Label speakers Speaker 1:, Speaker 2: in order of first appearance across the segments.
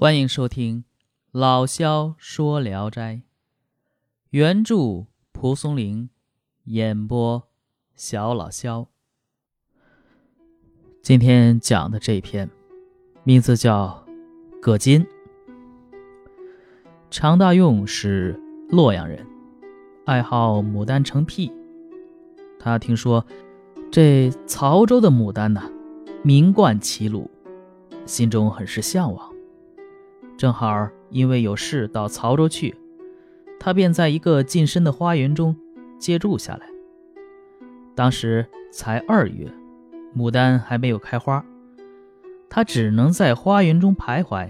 Speaker 1: 欢迎收听《老萧说聊斋》，原著蒲松龄，演播小老萧。今天讲的这篇，名字叫《葛金》。常大用是洛阳人，爱好牡丹成癖。他听说这曹州的牡丹呐，名冠齐鲁，心中很是向往。正好因为有事到曹州去，他便在一个近身的花园中借住下来。当时才二月，牡丹还没有开花，他只能在花园中徘徊，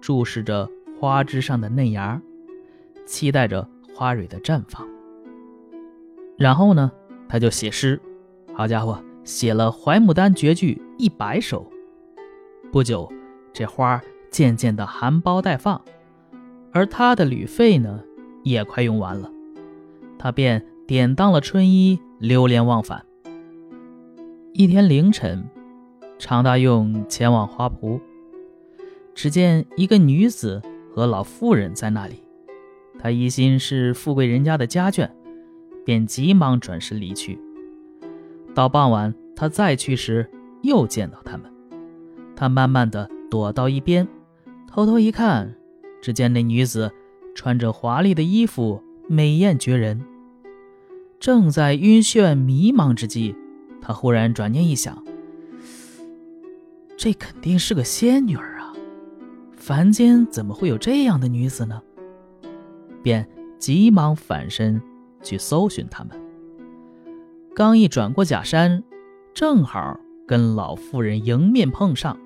Speaker 1: 注视着花枝上的嫩芽，期待着花蕊的绽放。然后呢，他就写诗，好家伙，写了《怀牡丹绝句》一百首。不久，这花。渐渐的含苞待放，而他的旅费呢，也快用完了，他便典当了春衣，流连忘返。一天凌晨，常大用前往花圃，只见一个女子和老妇人在那里，他疑心是富贵人家的家眷，便急忙转身离去。到傍晚，他再去时，又见到他们，他慢慢的躲到一边。偷偷一看，只见那女子穿着华丽的衣服，美艳绝人。正在晕眩迷茫之际，他忽然转念一想：这肯定是个仙女儿啊！凡间怎么会有这样的女子呢？便急忙返身去搜寻她们。刚一转过假山，正好跟老妇人迎面碰上，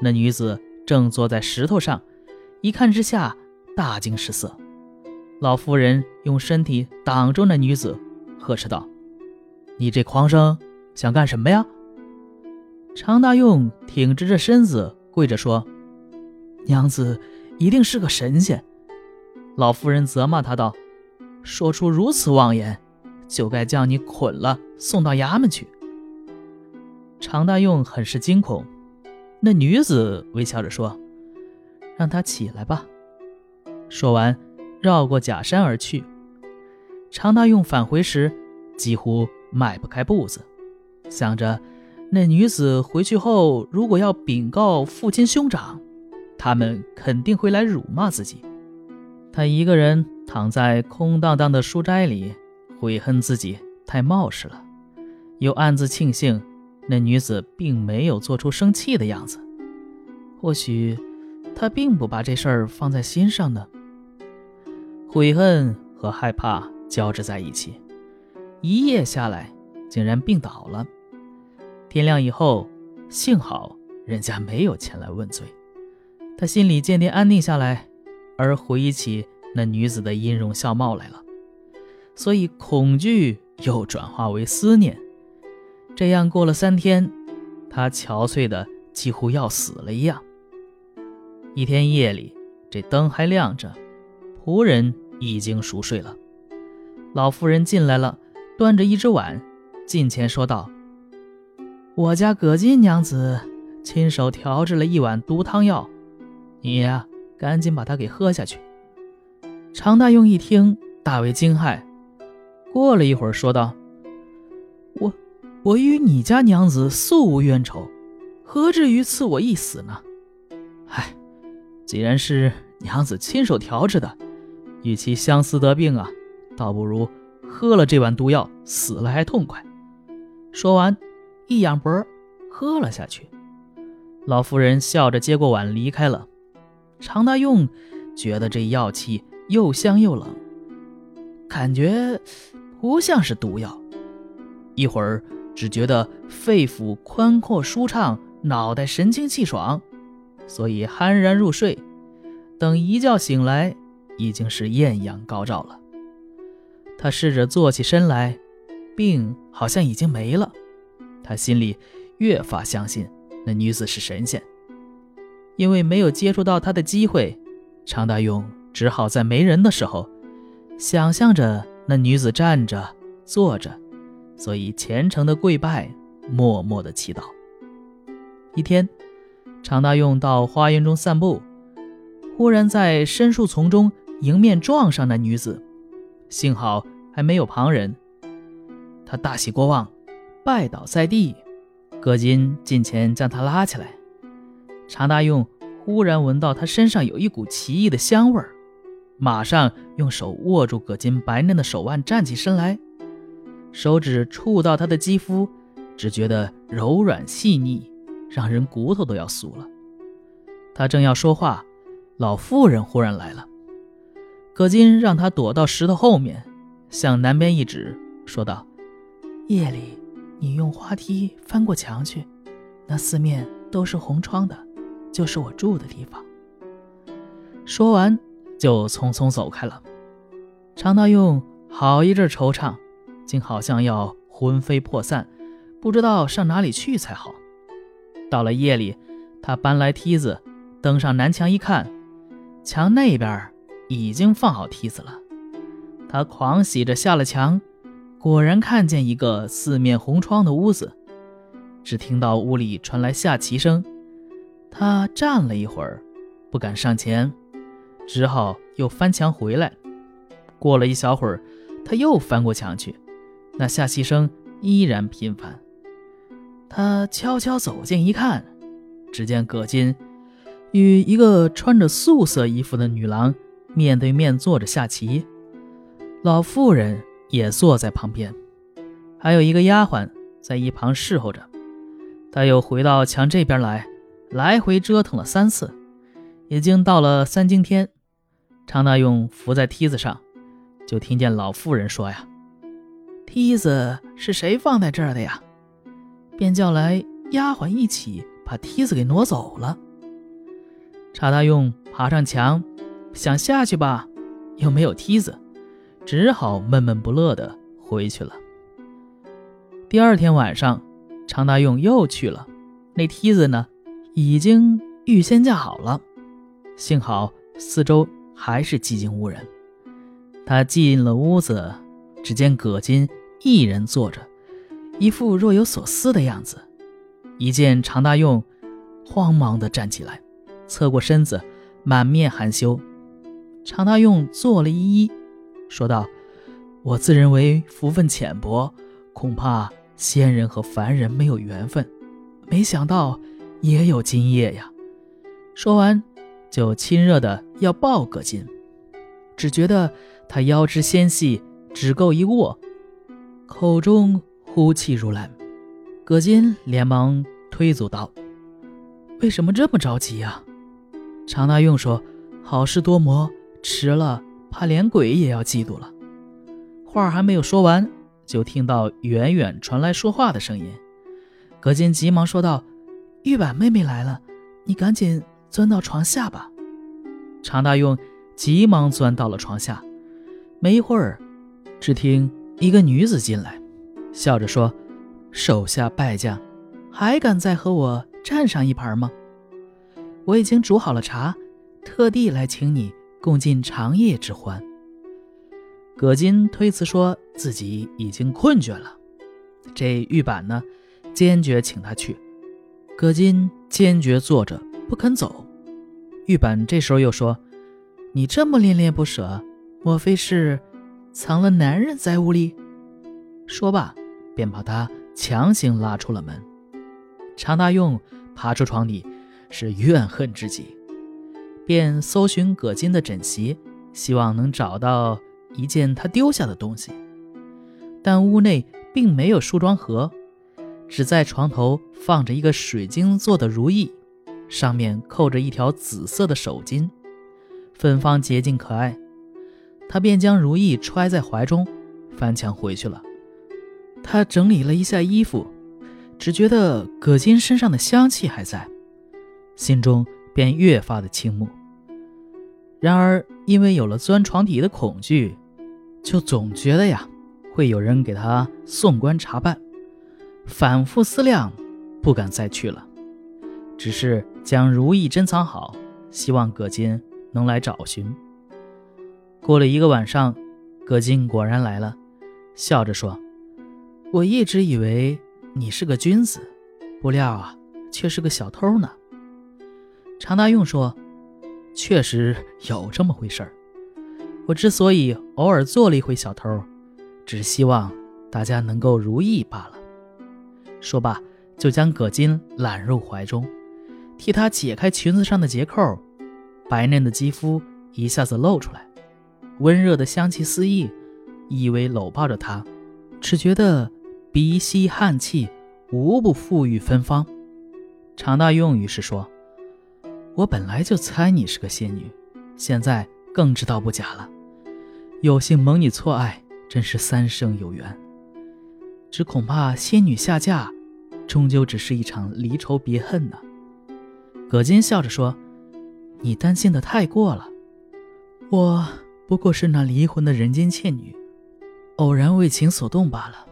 Speaker 1: 那女子。正坐在石头上，一看之下，大惊失色。老妇人用身体挡住那女子，呵斥道：“你这狂生想干什么呀？”常大用挺直着身子，跪着说：“娘子一定是个神仙。”老妇人责骂他道：“说出如此妄言，就该将你捆了，送到衙门去。”常大用很是惊恐。那女子微笑着说：“让他起来吧。”说完，绕过假山而去。常大用返回时，几乎迈不开步子，想着那女子回去后，如果要禀告父亲兄长，他们肯定会来辱骂自己。他一个人躺在空荡荡的书斋里，悔恨自己太冒失了，又暗自庆幸。那女子并没有做出生气的样子，或许她并不把这事儿放在心上呢。悔恨和害怕交织在一起，一夜下来，竟然病倒了。天亮以后，幸好人家没有前来问罪，他心里渐渐安定下来，而回忆起那女子的音容笑貌来了，所以恐惧又转化为思念。这样过了三天，他憔悴的几乎要死了一样。一天夜里，这灯还亮着，仆人已经熟睡了。老妇人进来了，端着一只碗，近前说道：“我家葛金娘子亲手调制了一碗毒汤药，你呀，赶紧把它给喝下去。”常大用一听，大为惊骇，过了一会儿，说道。我与你家娘子素无冤仇，何至于赐我一死呢？唉，既然是娘子亲手调制的，与其相思得病啊，倒不如喝了这碗毒药，死了还痛快。说完，一仰脖，喝了下去。老妇人笑着接过碗离开了。常大用觉得这药气又香又冷，感觉不像是毒药。一会儿。只觉得肺腑宽阔舒畅，脑袋神清气爽，所以酣然入睡。等一觉醒来，已经是艳阳高照了。他试着坐起身来，病好像已经没了。他心里越发相信那女子是神仙。因为没有接触到她的机会，常大勇只好在没人的时候，想象着那女子站着、坐着。所以虔诚的跪拜，默默的祈祷。一天，常大用到花园中散步，忽然在深树丛中迎面撞上那女子，幸好还没有旁人。他大喜过望，拜倒在地。葛金近前将他拉起来。常大用忽然闻到他身上有一股奇异的香味儿，马上用手握住葛金白嫩的手腕，站起身来，手指触到他的肌肤，只觉得柔软细腻，让人骨头都要酥了。他正要说话，老妇人忽然来了。葛金让他躲到石头后面，向南边一指，说道：“夜里，你用滑梯翻过墙去，那四面都是红窗的，就是我住的地方。”说完，就匆匆走开了。常大用好一阵惆怅，竟好像要魂飞魄散，不知道上哪里去才好。到了夜里，他搬来梯子。登上南墙一看，墙那边已经放好梯子了。他狂喜着下了墙，果然看见一个四面红窗的屋子。只听到屋里传来下棋声，他站了一会儿，不敢上前，只好又翻墙回来。过了一小会儿，他又翻过墙去，那下棋声依然频繁。他悄悄走近一看，只见葛金。与一个穿着素色衣服的女郎面对面坐着下棋，老妇人也坐在旁边，还有一个丫鬟在一旁侍候着。他又回到墙这边来，来回折腾了三次，已经到了三更天。常大用伏在梯子上，就听见老妇人说：“呀，梯子是谁放在这儿的呀？”便叫来丫鬟一起把梯子给挪走了。查大用爬上墙，想下去吧，又没有梯子，只好闷闷不乐的回去了。第二天晚上，常大用又去了，那梯子呢，已经预先架好了。幸好四周还是寂静无人。他进了屋子，只见葛金一人坐着，一副若有所思的样子。一见常大用，慌忙地站起来。侧过身子，满面含羞。常大用坐了一揖，说道：“我自认为福分浅薄，恐怕仙人和凡人没有缘分，没想到也有今夜呀。”说完，就亲热的要抱葛金，只觉得他腰肢纤细，只够一握，口中呼气如兰。葛金连忙推阻道：“为什么这么着急呀？”常大用说：“好事多磨，迟了怕连鬼也要嫉妒了。”话还没有说完，就听到远远传来说话的声音。葛金急忙说道：“玉婉妹妹来了，你赶紧钻到床下吧。”常大用急忙钻到了床下。没一会儿，只听一个女子进来，笑着说：“手下败将，还敢再和我战上一盘吗？”我已经煮好了茶，特地来请你共进长夜之欢。葛金推辞说自己已经困倦了，这玉板呢，坚决请他去。葛金坚决坐着不肯走。玉板这时候又说：“你这么恋恋不舍，莫非是藏了男人在屋里？”说罢，便把他强行拉出了门。常大用爬出床底。是怨恨之极，便搜寻葛金的枕席，希望能找到一件他丢下的东西。但屋内并没有梳妆盒，只在床头放着一个水晶做的如意，上面扣着一条紫色的手巾，芬芳洁净可爱。他便将如意揣在怀中，翻墙回去了。他整理了一下衣服，只觉得葛金身上的香气还在。心中便越发的倾慕。然而，因为有了钻床底的恐惧，就总觉得呀，会有人给他送官查办。反复思量，不敢再去了，只是将如意珍藏好，希望葛金能来找寻。过了一个晚上，葛金果然来了，笑着说：“我一直以为你是个君子，不料啊，却是个小偷呢。”常大用说：“确实有这么回事儿。我之所以偶尔做了一回小偷，只希望大家能够如意罢了。说罢，就将葛金揽入怀中，替他解开裙子上的结扣，白嫩的肌肤一下子露出来，温热的香气四溢，依偎搂抱着她，只觉得鼻息汗气，无不馥郁芬芳。常大用于是说：“我本来就猜你是个仙女，现在更知道不假了。有幸蒙你错爱，真是三生有缘。只恐怕仙女下嫁。”终究只是一场离愁别恨呢。葛金笑着说：“你担心的太过了，我不过是那离魂的人间倩女，偶然为情所动罢了。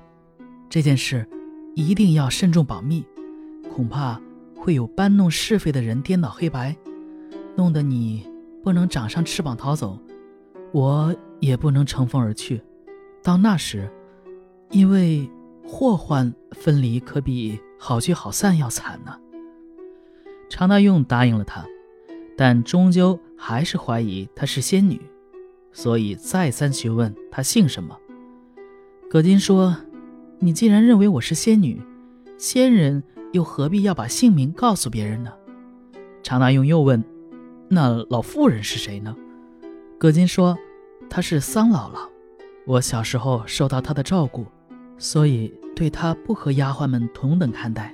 Speaker 1: 这件事一定要慎重保密，恐怕会有搬弄是非的人颠倒黑白，弄得你不能长上翅膀逃走，我也不能乘风而去。到那时，因为……”祸患分离可比好聚好散要惨呢。常大用答应了他，但终究还是怀疑她是仙女，所以再三询问她姓什么。葛金说：“你既然认为我是仙女，仙人又何必要把姓名告诉别人呢？”常大用又问：“那老妇人是谁呢？”葛金说：“她是桑姥姥，我小时候受到她的照顾。”所以对她不和丫鬟们同等看待。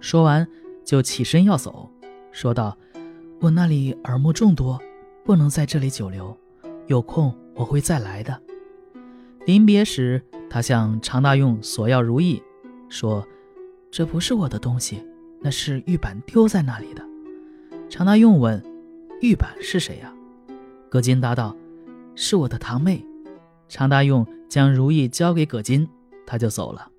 Speaker 1: 说完，就起身要走，说道：“我那里耳目众多，不能在这里久留。有空我会再来的。”临别时，他向常大用索要如意，说：“这不是我的东西，那是玉板丢在那里的。”常大用问：“玉板是谁呀？”葛金答道：“是我的堂妹。”常大用将如意交给葛金。他就走了。